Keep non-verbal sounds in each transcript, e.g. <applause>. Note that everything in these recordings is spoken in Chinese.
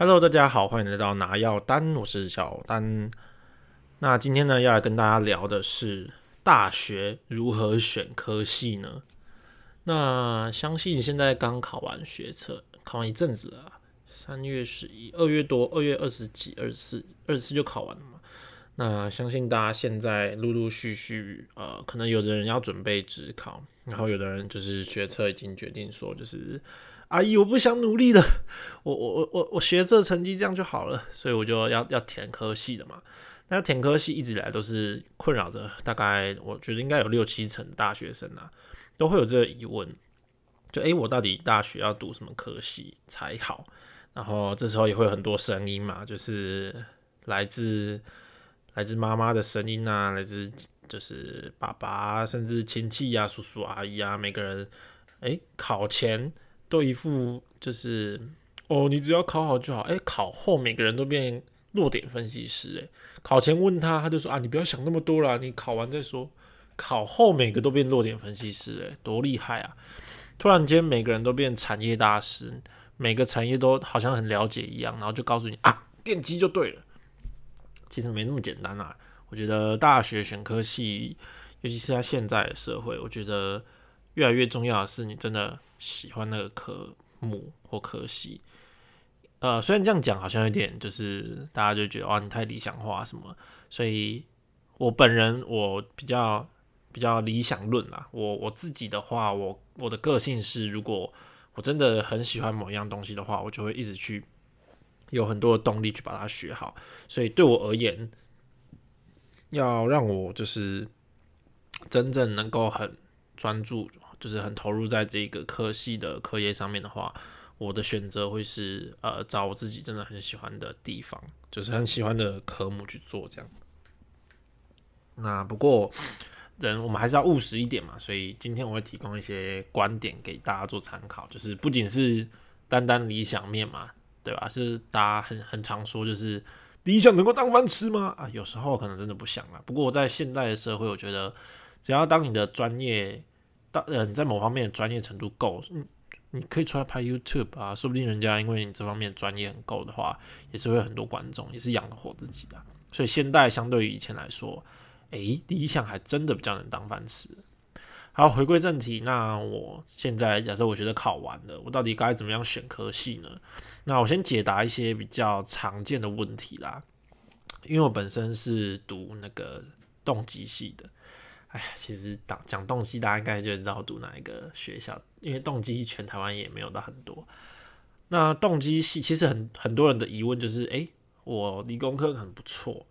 Hello，大家好，欢迎来到拿药单，我是小丹。那今天呢，要来跟大家聊的是大学如何选科系呢？那相信现在刚考完学测，考完一阵子了，三月十一，二月多，二月二十几、二十四、二十四就考完了嘛。那相信大家现在陆陆续续，呃，可能有的人要准备职考，然后有的人就是学测已经决定说，就是阿姨我不想努力了，我我我我我学这成绩这样就好了，所以我就要要填科系的嘛。那填科系一直以来都是困扰着大概，我觉得应该有六七成大学生啊，都会有这个疑问，就诶，我到底大学要读什么科系才好？然后这时候也会有很多声音嘛，就是来自。来自妈妈的声音啊，来自就是爸爸，甚至亲戚呀、叔叔阿姨啊，每个人，哎，考前都一副就是哦，你只要考好就好。哎，考后每个人都变弱点分析师。哎，考前问他，他就说啊，你不要想那么多了，你考完再说。考后每个都变弱点分析师，哎，多厉害啊！突然间每个人都变产业大师，每个产业都好像很了解一样，然后就告诉你啊，电机就对了。其实没那么简单啊！我觉得大学选科系，尤其是在现在的社会，我觉得越来越重要的是你真的喜欢那个科目或科系。呃，虽然这样讲好像有点就是大家就觉得哇，你太理想化什么。所以我本人我比较比较理想论啦。我我自己的话，我我的个性是，如果我真的很喜欢某一样东西的话，我就会一直去。有很多的动力去把它学好，所以对我而言，要让我就是真正能够很专注，就是很投入在这个科系的课业上面的话，我的选择会是呃找我自己真的很喜欢的地方，就是很喜欢的科目去做这样。那不过人我们还是要务实一点嘛，所以今天我会提供一些观点给大家做参考，就是不仅是单单理想面嘛。对吧？是大家很很常说，就是理想能够当饭吃吗？啊，有时候可能真的不想了。不过在现代的社会，我觉得只要当你的专业，呃你在某方面的专业程度够，嗯，你可以出来拍 YouTube 啊，说不定人家因为你这方面专业很够的话，也是会很多观众，也是养得活自己的。所以现代相对于以前来说，诶，理想还真的比较能当饭吃。好，回归正题，那我现在假设我觉得考完了，我到底该怎么样选科系呢？那我先解答一些比较常见的问题啦，因为我本身是读那个动机系的，哎呀，其实讲讲动机，大家应该就知道读哪一个学校，因为动机全台湾也没有到很多。那动机系其实很很多人的疑问就是，哎，我理工科很不错。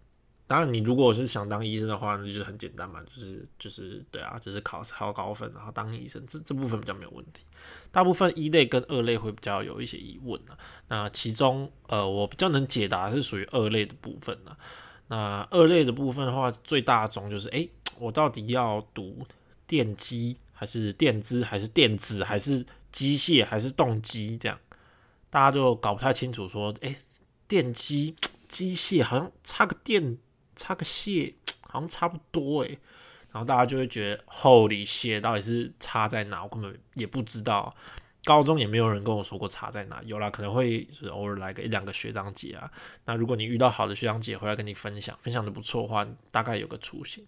当然，你如果是想当医生的话，那就很简单嘛，就是就是对啊，就是考考高分，然后当医生，这这部分比较没有问题。大部分一类跟二类会比较有一些疑问啊。那其中，呃，我比较能解答是属于二类的部分呢。那二类的部分的话，最大宗就是，诶，我到底要读电机还是电资还是电子还是机械还是动机这样？大家就搞不太清楚，说，诶，电机机械好像差个电。差个械好像差不多诶。然后大家就会觉得厚里械到底是差在哪？我根本也不知道，高中也没有人跟我说过差在哪。有啦，可能会是偶尔来个一两个学长姐啊。那如果你遇到好的学长姐回来跟你分享，分享的不错的话，大概有个雏形。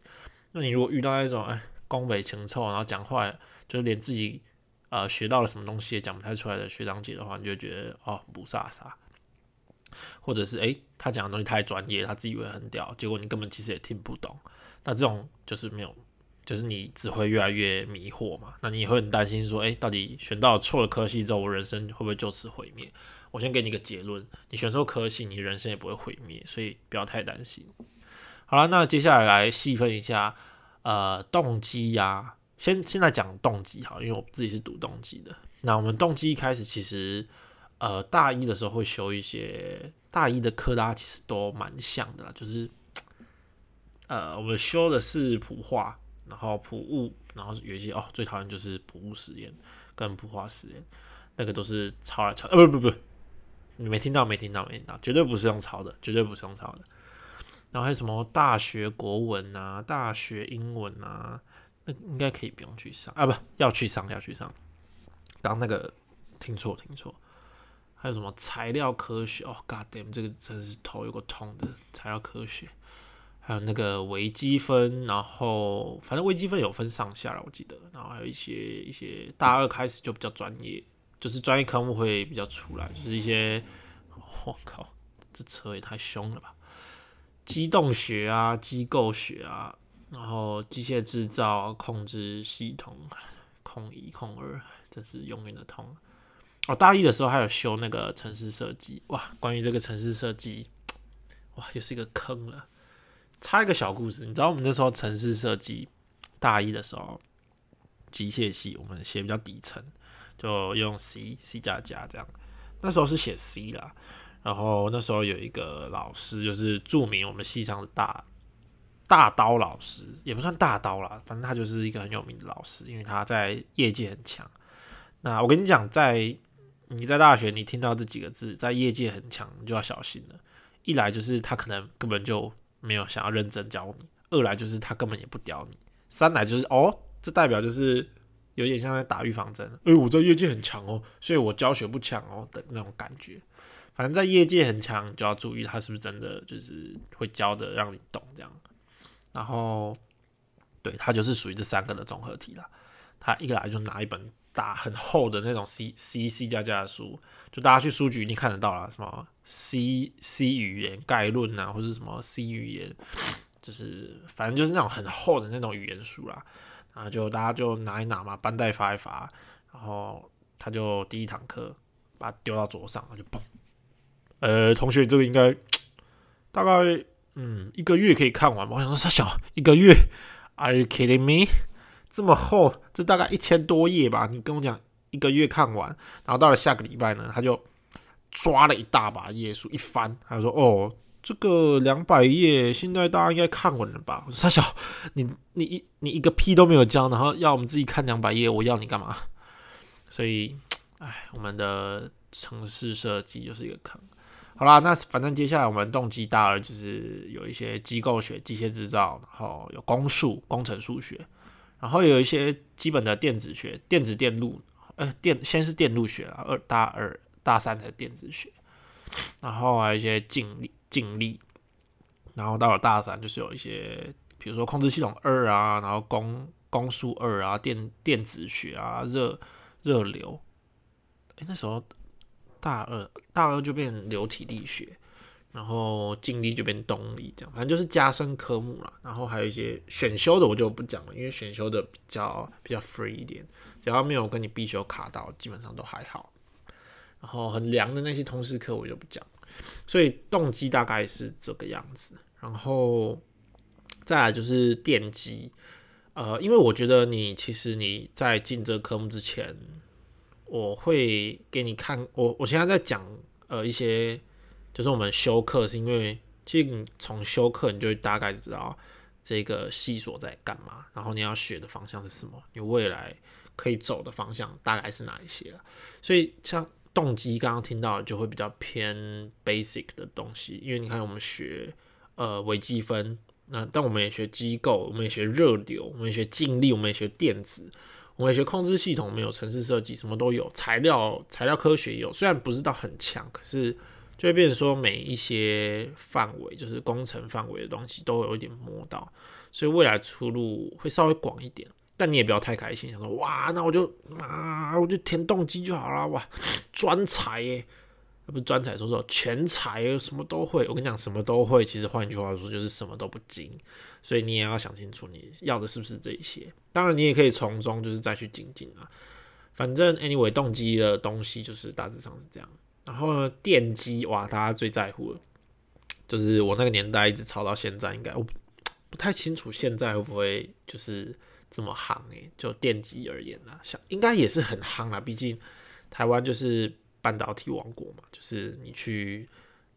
那你如果遇到那种哎恭维情臭，然后讲话就是连自己呃学到了什么东西也讲不太出来的学长姐的话，你就觉得哦不飒飒。或者是诶，他讲的东西太专业，他自以为很屌，结果你根本其实也听不懂。那这种就是没有，就是你只会越来越迷惑嘛。那你也会很担心说，诶，到底选到错了科系之后，我人生会不会就此毁灭？我先给你个结论，你选错科系，你人生也不会毁灭，所以不要太担心。好了，那接下来来细分一下，呃，动机呀，先现在讲动机哈，因为我自己是读动机的。那我们动机一开始其实。呃，大一的时候会修一些大一的课，大家其实都蛮像的啦，就是呃，我们修的是普化，然后普物，然后有一些哦，最讨厌就是普物实验跟普化实验，那个都是抄来抄，呃，不不不，你没听到，没听到，没听到，绝对不是用抄的，绝对不是用抄的。然后还有什么大学国文啊，大学英文啊，那应该可以不用去上啊，不要去上，要去上。刚那个听错，听错。还有什么材料科学？哦，God damn，这个真是头有个痛的材料科学。还有那个微积分，然后反正微积分有分上下了，我记得。然后还有一些一些大二开始就比较专业，就是专业科目会比较出来，就是一些，我靠，这车也太凶了吧！机动学啊，机构学啊，然后机械制造、控制系统、控一、控二，真是永远的痛。哦，大一的时候还有修那个城市设计，哇，关于这个城市设计，<laughs> 哇，又是一个坑了。插一个小故事，你知道我们那时候城市设计大一的时候，机械系我们写比较底层，就用 C、C 加加这样。那时候是写 C 啦，然后那时候有一个老师，就是著名我们系上的大大刀老师，也不算大刀啦，反正他就是一个很有名的老师，因为他在业界很强。那我跟你讲，在你在大学你听到这几个字，在业界很强，你就要小心了。一来就是他可能根本就没有想要认真教你，二来就是他根本也不屌你，三来就是哦，这代表就是有点像在打预防针，哎，我在业界很强哦，所以我教学不强哦的那种感觉。反正在业界很强，就要注意他是不是真的就是会教的让你懂这样。然后，对他就是属于这三个的综合体了。他一来就拿一本大很厚的那种 C C C 加加的书，就大家去书局一定看得到了，什么。C C 语言概论啊，或者什么 C 语言，就是反正就是那种很厚的那种语言书啦。然后就大家就拿一拿嘛，班带发一发，然后他就第一堂课把它丢到桌上，他就嘣。呃，同学，这个应该 <tsk> 大概嗯一个月可以看完吧？我想说，他小一个月，Are you kidding me？这么厚，这大概一千多页吧？你跟我讲一个月看完，然后到了下个礼拜呢，他就。抓了一大把页数，一翻，他说：“哦，这个两百页，现在大家应该看完了吧？”我说：“傻小，你你一你一个屁都没有教，然后要我们自己看两百页，我要你干嘛？”所以，哎，我们的城市设计就是一个坑。好啦，那反正接下来我们动机大二就是有一些机构学、机械制造，然后有工数、工程数学，然后有一些基本的电子学、电子电路，呃，电先是电路学啊，二大二。大三的电子学，<laughs> 然后还有一些静力、静力，然后到了大三就是有一些，比如说控制系统二啊，然后工工数二啊，电电子学啊，热热流。哎，那时候大二大二就变流体力学，然后静力就变动力，这样反正就是加深科目了。然后还有一些选修的我就不讲了，因为选修的比较比较 free 一点，只要没有跟你必修卡到，基本上都还好。然后很凉的那些通识课我就不讲，所以动机大概是这个样子。然后再来就是电机，呃，因为我觉得你其实你在进这科目之前，我会给你看我我现在在讲呃一些就是我们修课，是因为其实你从修课你就大概知道这个系所在干嘛，然后你要学的方向是什么，你未来可以走的方向大概是哪一些了。所以像动机刚刚听到就会比较偏 basic 的东西，因为你看我们学呃微积分，那但我们也学机构，我们也学热流，我们也学静力，我们也学电子，我们也学控制系统，没有城市设计，什么都有，材料材料科学有，虽然不知道很强，可是就会变成说每一些范围，就是工程范围的东西都有一点摸到，所以未来出路会稍微广一点。但你也不要太开心，想说哇，那我就啊，我就填动机就好了哇，<laughs> 专才耶，不是专才，说说全才，什么都会。我跟你讲，什么都会，其实换句话说，就是什么都不精。所以你也要想清楚，你要的是不是这一些。当然，你也可以从中就是再去精进啊。反正 anyway，动机的东西就是大致上是这样。然后呢，电机哇，大家最在乎的，就是我那个年代一直炒到现在，应该我不太清楚现在会不会就是。这么夯诶，就电机而言呢，像应该也是很夯啦。毕竟台湾就是半导体王国嘛，就是你去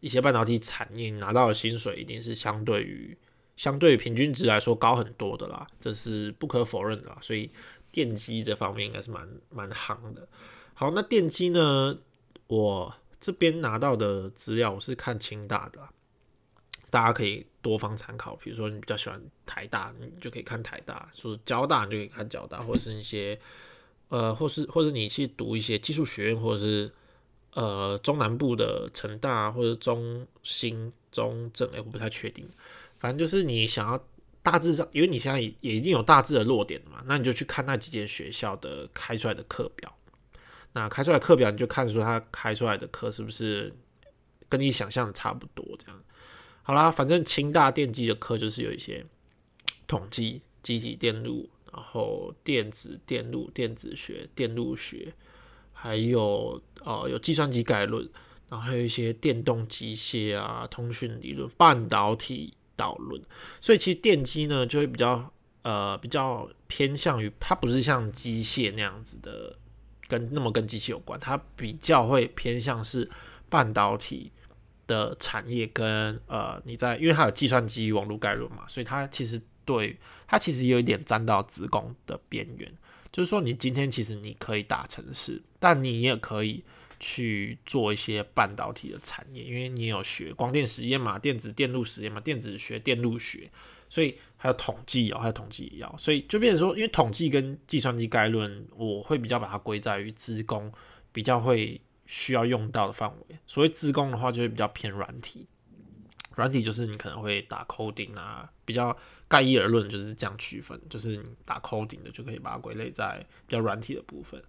一些半导体产业拿到的薪水，一定是相对于相对于平均值来说高很多的啦，这是不可否认的啦。所以电机这方面应该是蛮蛮行的。好，那电机呢，我这边拿到的资料我是看清大的。大家可以多方参考，比如说你比较喜欢台大，你就可以看台大；说交大，你就可以看交大，或者是一些呃，或是或是你去读一些技术学院，或者是呃中南部的成大或者中兴、中正，哎，我不太确定。反正就是你想要大致上，因为你现在也也一定有大致的落点嘛，那你就去看那几间学校的开出来的课表。那开出来课表，你就看出他开出来的课是不是跟你想象的差不多这样。好啦，反正清大电机的课就是有一些统计、机体电路，然后电子电路、电子学、电路学，还有呃有计算机概论，然后还有一些电动机械啊、通讯理论、半导体导论。所以其实电机呢就会比较呃比较偏向于它不是像机械那样子的，跟那么跟机器有关，它比较会偏向是半导体。的产业跟呃，你在因为它有计算机网络概论嘛，所以它其实对它其实有一点沾到子工的边缘。就是说，你今天其实你可以打城市，但你也可以去做一些半导体的产业，因为你有学光电实验嘛，电子电路实验嘛，电子学、电路学，所以还有统计哦，还有统计也要，所以就变成说，因为统计跟计算机概论，我会比较把它归在于资工，比较会。需要用到的范围，所谓资工的话，就会比较偏软体。软体就是你可能会打 coding 啊，比较概一而论就是这样区分，就是你打 coding 的就可以把它归类在比较软体的部分。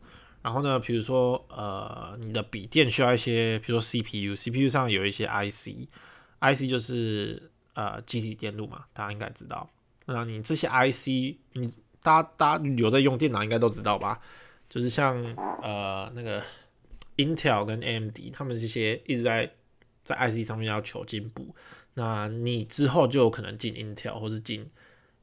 然后呢，比如说呃，你的笔电需要一些，比如说 CPU，CPU 上有一些 IC，IC 就是呃机体电路嘛，大家应该知道。那你这些 IC，你大家大家有在用电脑应该都知道吧？就是像呃那个。Intel 跟 AMD，他们这些一直在在 IC 上面要求进步，那你之后就有可能进 Intel 或是进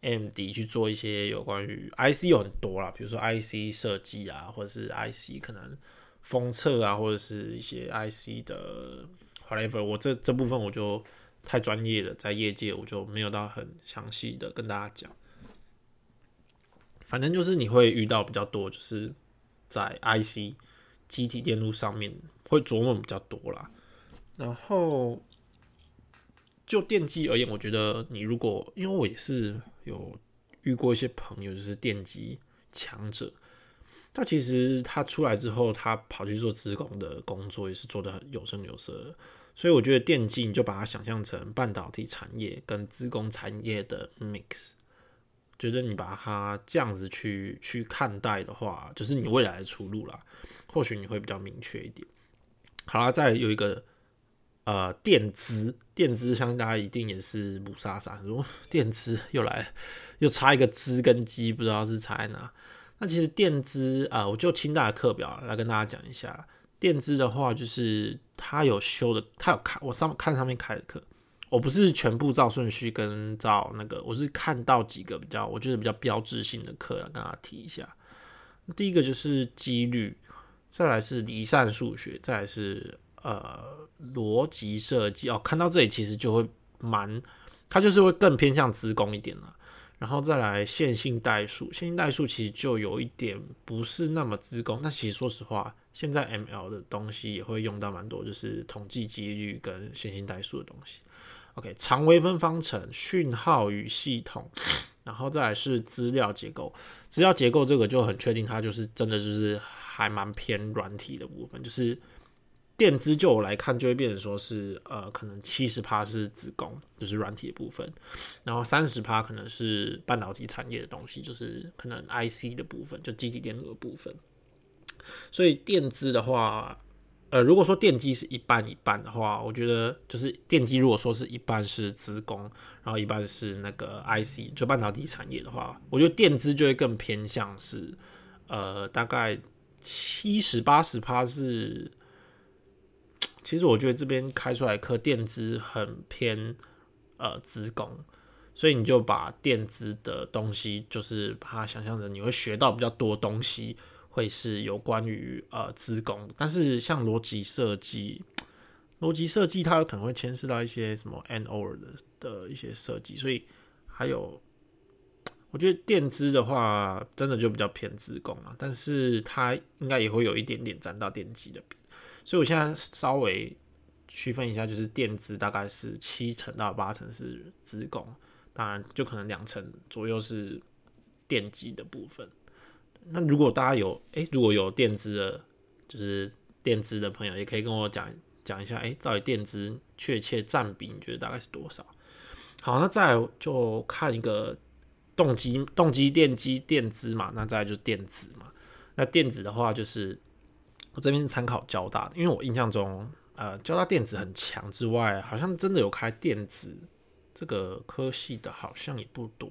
AMD 去做一些有关于 IC 有很多啦，比如说 IC 设计啊，或者是 IC 可能封测啊，或者是一些 IC 的 whatever，我这这部分我就太专业了，在业界我就没有到很详细的跟大家讲，反正就是你会遇到比较多，就是在 IC。机体电路上面会琢磨比较多啦，然后就电机而言，我觉得你如果因为我也是有遇过一些朋友，就是电机强者，他其实他出来之后，他跑去做职工的工作，也是做的很有声有色，所以我觉得电机你就把它想象成半导体产业跟资工产业的 mix，觉得你把它这样子去去看待的话，就是你未来的出路啦。或许你会比较明确一点。好啦，再有一个呃电资，电资相信大家一定也是母沙沙，说电资又来了，又差一个资跟机，不知道是差在哪。那其实电资啊，我就清大的课表来跟大家讲一下。电资的话，就是他有修的，他有看我上看上面开的课，我不是全部照顺序跟照那个，我是看到几个比较我觉得比较标志性的课，跟大家提一下。第一个就是几率。再来是离散数学，再来是呃逻辑设计哦。看到这里其实就会蛮，它就是会更偏向资工一点了。然后再来线性代数，线性代数其实就有一点不是那么资工。但其实说实话，现在 ML 的东西也会用到蛮多，就是统计几率跟线性代数的东西。OK，长微分方程、讯号与系统，然后再来是资料结构。资料结构这个就很确定，它就是真的就是。还蛮偏软体的部分，就是电资就我来看，就会变成说是呃，可能七十趴是子工，就是软体的部分，然后三十趴可能是半导体产业的东西，就是可能 IC 的部分，就基体电路的部分。所以电资的话，呃，如果说电机是一半一半的话，我觉得就是电机如果说是一半是资工，然后一半是那个 IC，就半导体产业的话，我觉得电资就会更偏向是呃，大概。七十八十趴是，其实我觉得这边开出来课电资很偏呃资工，所以你就把电资的东西，就是把它想象成你会学到比较多东西，会是有关于呃资工。但是像逻辑设计，逻辑设计它有可能会牵涉到一些什么 and or 的的一些设计，所以还有。我觉得电资的话，真的就比较偏自工了，但是它应该也会有一点点沾到电机的所以我现在稍微区分一下，就是电资大概是七成到八成是自工，当然就可能两成左右是电机的部分。那如果大家有诶，如果有电资的，就是电资的朋友，也可以跟我讲讲一下，哎，到底电资确切占比你觉得大概是多少？好，那再来就看一个动机，动机电机电资嘛，那再来就电子嘛。那电子的话，就是我这边是参考交大的，因为我印象中，呃，交大电子很强之外，好像真的有开电子这个科系的，好像也不多。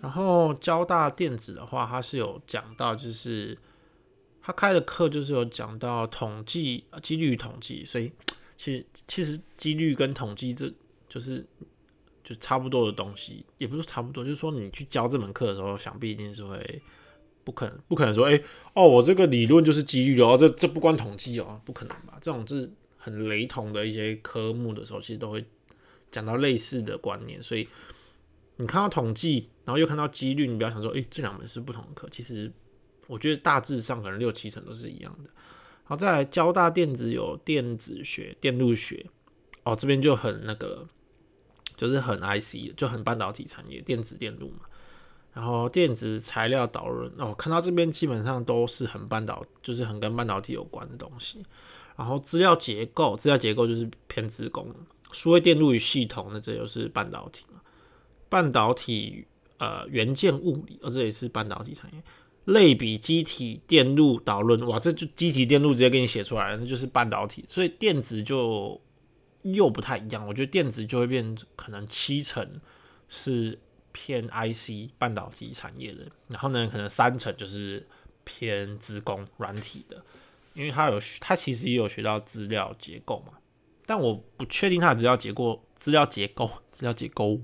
然后交大电子的话，它是有讲到，就是他开的课就是有讲到统计、几率统计，所以其实其实几率跟统计这就是就差不多的东西，也不是差不多，就是说你去教这门课的时候，想必一定是会不可能不可能说，哎哦，我这个理论就是几率哦，这这不关统计哦，不可能吧？这种是很雷同的一些科目的时候，其实都会讲到类似的观念，所以。你看到统计，然后又看到几率，你不要想说，诶，这两门是不同的课。其实我觉得大致上可能六七成都是一样的。好，再来交大电子有电子学、电路学，哦，这边就很那个，就是很 IC，就很半导体产业，电子电路嘛。然后电子材料导论，哦，看到这边基本上都是很半导，就是很跟半导体有关的东西。然后资料结构，资料结构就是偏资工，数位电路与系统，那这就是半导体。半导体呃元件物理，哦，这也是半导体产业。类比机体电路导论，哇，这就机体电路直接给你写出来了，那就是半导体。所以电子就又不太一样，我觉得电子就会变可能七成是偏 IC 半导体产业的，然后呢，可能三成就是偏资工软体的，因为他有他其实也有学到资料结构嘛，但我不确定他的资料结构、资料结构、资料结构。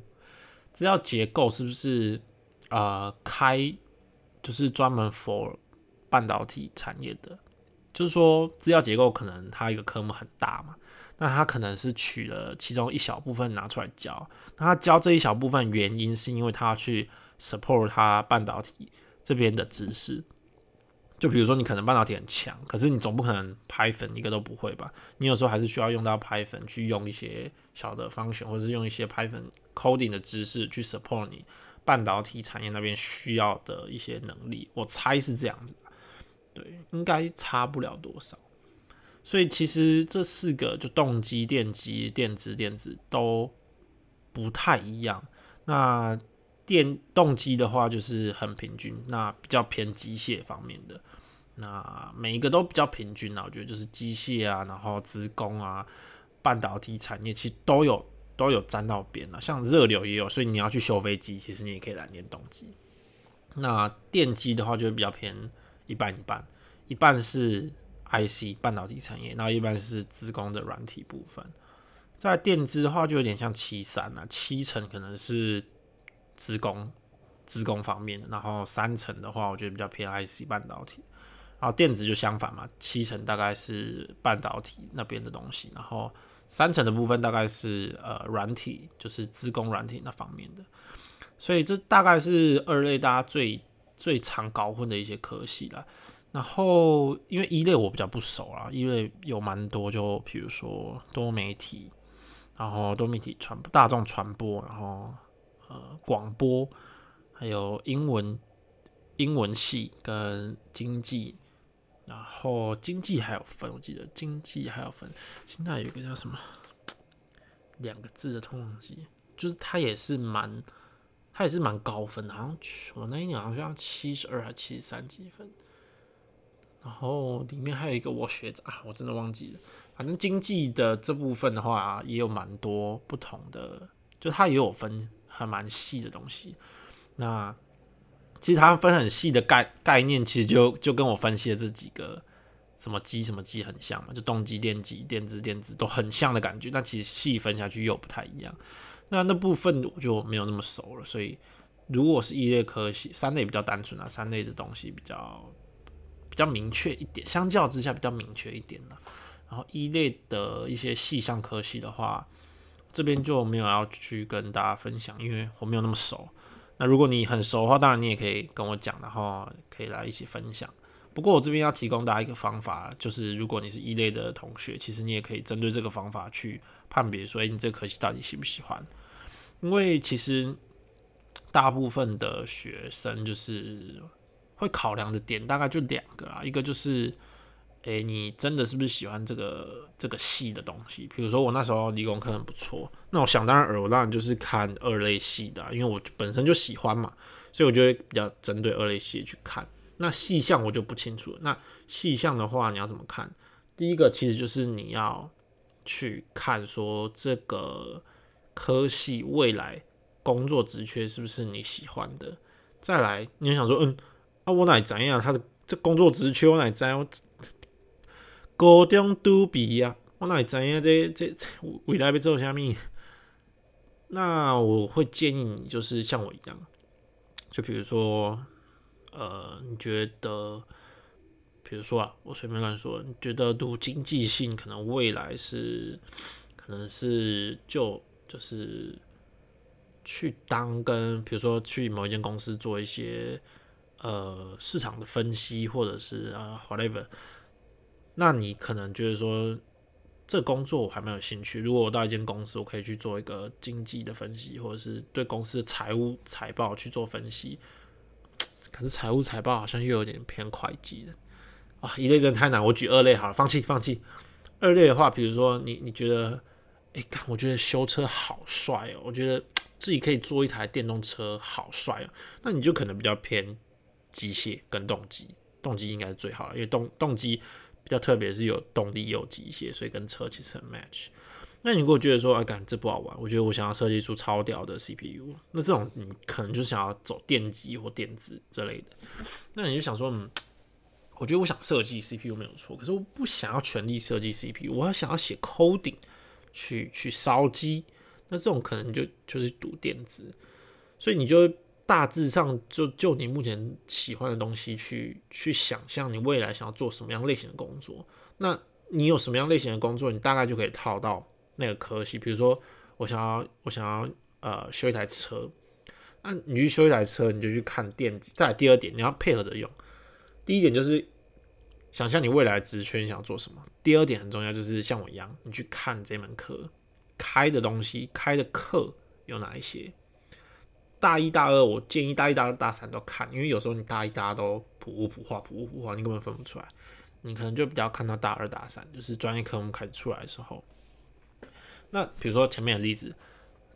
资料结构是不是呃开就是专门 for 半导体产业的？就是说资料结构可能它一个科目很大嘛，那他可能是取了其中一小部分拿出来教。那他教这一小部分原因是因为他要去 support 他半导体这边的知识。就比如说你可能半导体很强，可是你总不可能 Python 一个都不会吧？你有时候还是需要用到 Python 去用一些小的 function，或者是用一些 Python coding 的知识去 support 你半导体产业那边需要的一些能力。我猜是这样子，对，应该差不了多少。所以其实这四个就动机、电机、电子、电子都不太一样。那电动机的话就是很平均，那比较偏机械方面的。那每一个都比较平均啊，我觉得就是机械啊，然后职工啊，半导体产业其实都有都有沾到边了，像热流也有，所以你要去修飞机，其实你也可以来练动机。那电机的话就会比较偏一半一半，一半是 IC 半导体产业，然后一般是资工的软体部分。在电子的话就有点像七三啊，七成可能是资工资工方面的，然后三成的话我觉得比较偏 IC 半导体。然后电子就相反嘛，七成大概是半导体那边的东西，然后三成的部分大概是呃软体，就是资工软体那方面的。所以这大概是二类大家最最常搞混的一些科系了。然后因为一类我比较不熟啊，一类有蛮多，就比如说多媒体，然后多媒体传播大众传播，然后呃广播，还有英文英文系跟经济。然后经济还有分，我记得经济还有分。现在有一个叫什么两个字的通用机，就是它也是蛮，它也是蛮高分的，好像我那一年好像七十二还七十三几分。然后里面还有一个我学长，我真的忘记了。反正经济的这部分的话，也有蛮多不同的，就它也有分还蛮细的东西。那其实它分很细的概概念，其实就就跟我分析的这几个什么机什么机很像嘛，就动机、电机、电子、电子都很像的感觉。但其实细分下去又不太一样。那那部分我就没有那么熟了。所以如果是一类科系，三类比较单纯啊，三类的东西比较比较明确一点，相较之下比较明确一点了。然后一类的一些细项科系的话，这边就没有要去跟大家分享，因为我没有那么熟。那如果你很熟的话，当然你也可以跟我讲，然后可以来一起分享。不过我这边要提供大家一个方法，就是如果你是一类的同学，其实你也可以针对这个方法去判别，说，哎，你这科系到底喜不喜欢？因为其实大部分的学生就是会考量的点大概就两个啊，一个就是诶，你真的是不是喜欢这个这个系的东西？比如说我那时候理工科很不错，那我想当然尔，我当然就是看二类系的，因为我本身就喜欢嘛，所以我就会比较针对二类系去看。那细项我就不清楚了。那细项的话，你要怎么看？第一个其实就是你要去看说这个科系未来工作职缺是不是你喜欢的。再来，你想说，嗯，啊，我哪怎样？他的这工作职缺我哪知？高中都比呀，我哪知影这这未来要做虾米？那我会建议你，就是像我一样，就比如说。呃，你觉得，比如说啊，我随便乱说，你觉得读经济性可能未来是，可能是就就是去当跟，比如说去某一间公司做一些呃市场的分析，或者是啊 whatever，那你可能觉得说这工作我还蛮有兴趣。如果我到一间公司，我可以去做一个经济的分析，或者是对公司的财务财报去做分析。可是财务财报好像又有点偏会计的啊，一类真的太难。我举二类好了，放弃放弃。二类的话，比如说你你觉得，哎，看我觉得修车好帅哦，我觉得自己可以做一台电动车好帅哦，那你就可能比较偏机械跟动机，动机应该是最好的，因为动动机比较特别是有动力又机械，所以跟车其实很 match。那你如果觉得说，哎，感觉这不好玩，我觉得我想要设计出超屌的 CPU，那这种你可能就想要走电机或电子之类的。那你就想说，嗯，我觉得我想设计 CPU 没有错，可是我不想要全力设计 CPU，我要想要写 coding 去去烧机，那这种可能就就是读电子。所以你就大致上就就你目前喜欢的东西去去想象你未来想要做什么样类型的工作。那你有什么样类型的工作，你大概就可以套到。那个科系，比如说我想要我想要呃修一台车，那你去修一台车，你就去看电机。再来第二点，你要配合着用。第一点就是想象你未来职缺想要做什么。第二点很重要，就是像我一样，你去看这门课开的东西，开的课有哪一些。大一、大二，我建议大一、大二、大三都看，因为有时候你大一、大二都普物普化、普物普化，你根本分不出来。你可能就比较看到大二、大三，就是专业科目开始出来的时候。那比如说前面的例子，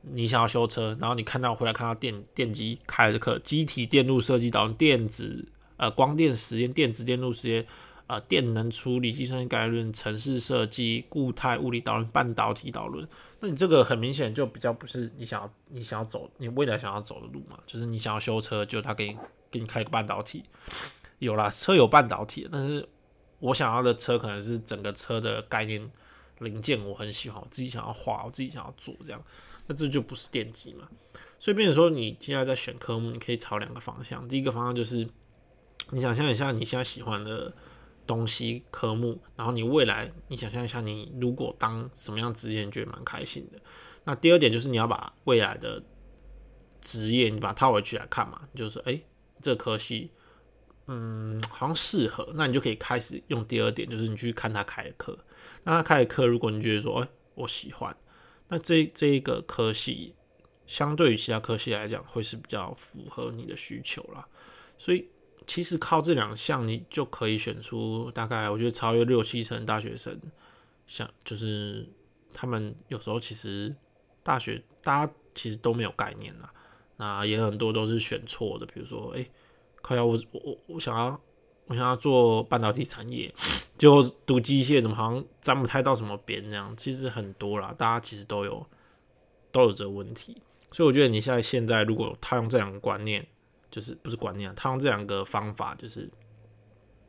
你想要修车，然后你看到回来看到电电机开的课，机体电路设计导、电子呃光电实验、电子电路实验、呃电能处理、计算机概论、城市设计、固态物理导论、半导体导论。那你这个很明显就比较不是你想要你想要走你未来想要走的路嘛？就是你想要修车，就他给你给你开个半导体，有啦，车有半导体，但是我想要的车可能是整个车的概念。零件我很喜欢，我自己想要画，我自己想要做这样，那这就不是电机嘛。所以，变说你现在在选科目，你可以朝两个方向。第一个方向就是你想象一下你现在喜欢的东西科目，然后你未来你想象一下你如果当什么样职业，你觉得蛮开心的。那第二点就是你要把未来的职业你把它套回去来看嘛，就是诶，这科系嗯好像适合，那你就可以开始用第二点，就是你去看他开的课。那他开的课，如果你觉得说，哎，我喜欢，那这这一个科系，相对于其他科系来讲，会是比较符合你的需求啦。所以其实靠这两项，你就可以选出大概，我觉得超越六七成大学生，像就是他们有时候其实大学大家其实都没有概念啦，那也很多都是选错的，比如说，哎，快要我我我想要。我想要做半导体产业，<coughs> 就读机械，怎么好像沾不太到什么边这样？其实很多啦，大家其实都有都有这个问题，所以我觉得你现在现在如果套用这两个观念，就是不是观念，他用这两个方法，就是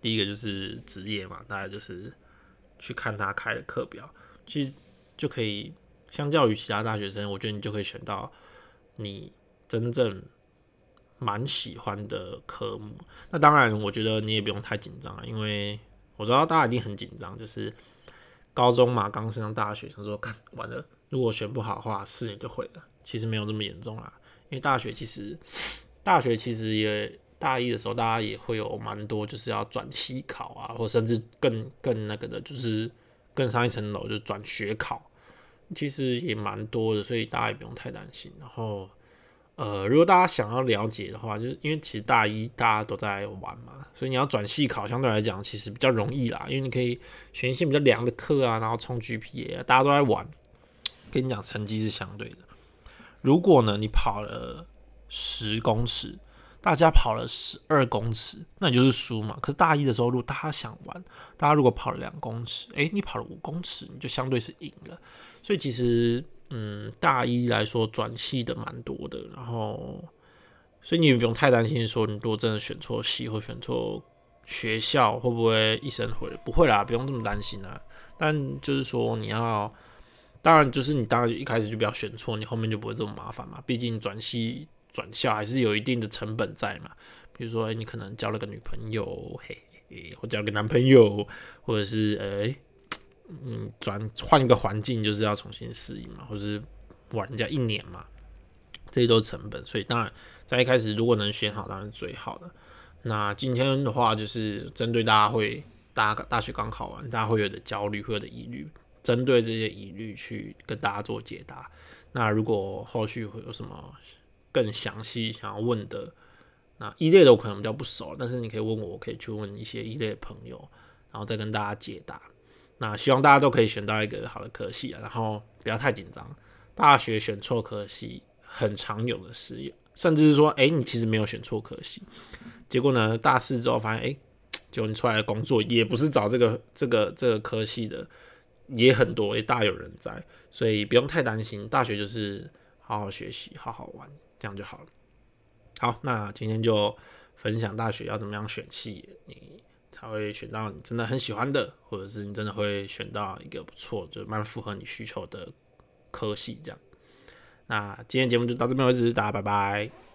第一个就是职业嘛，大概就是去看他开的课表，其实就可以相较于其他大学生，我觉得你就可以选到你真正。蛮喜欢的科目，那当然，我觉得你也不用太紧张啊，因为我知道大家一定很紧张，就是高中嘛，刚升上大学，想说看完了，如果选不好的话，四年就毁了。其实没有这么严重啦，因为大学其实，大学其实也大一的时候，大家也会有蛮多就是要转系考啊，或甚至更更那个的，就是更上一层楼，就转学考，其实也蛮多的，所以大家也不用太担心。然后。呃，如果大家想要了解的话，就是因为其实大一大家都在玩嘛，所以你要转系考相对来讲其实比较容易啦，因为你可以选一些比较凉的课啊，然后冲 GPA，啊，大家都在玩。跟你讲，成绩是相对的。如果呢，你跑了十公尺，大家跑了十二公尺，那你就是输嘛。可是大一的时候，如果大家想玩，大家如果跑了两公尺，诶，你跑了五公尺，你就相对是赢了。所以其实。嗯，大一来说转系的蛮多的，然后，所以你也不用太担心说你如果真的选错系或选错学校会不会一生毁？不会啦，不用这么担心啦。但就是说你要，当然就是你当然一开始就不要选错，你后面就不会这么麻烦嘛。毕竟转系转校还是有一定的成本在嘛。比如说，你可能交了个女朋友，嘿，或交个男朋友，或者是诶。嗯，转换一个环境就是要重新适应嘛，或者是玩人家一年嘛，这些都是成本。所以当然在一开始如果能选好，当然是最好的。那今天的话就是针对大家会，大家大学刚考完，大家会有的焦虑，会有的疑虑，针对这些疑虑去跟大家做解答。那如果后续会有什么更详细想要问的，那一类的我可能比较不熟，但是你可以问我，我可以去问一些一类的朋友，然后再跟大家解答。那希望大家都可以选到一个好的科系啊，然后不要太紧张。大学选错科系很常有的事，甚至是说，哎，你其实没有选错科系，结果呢，大四之后发现，哎，就你出来的工作也不是找这个这个这个科系的，也很多，也大有人在，所以不用太担心。大学就是好好学习，好好玩，这样就好了。好，那今天就分享大学要怎么样选系，你。才会选到你真的很喜欢的，或者是你真的会选到一个不错，就蛮符合你需求的科系这样。那今天节目就到这边为止，大家拜拜。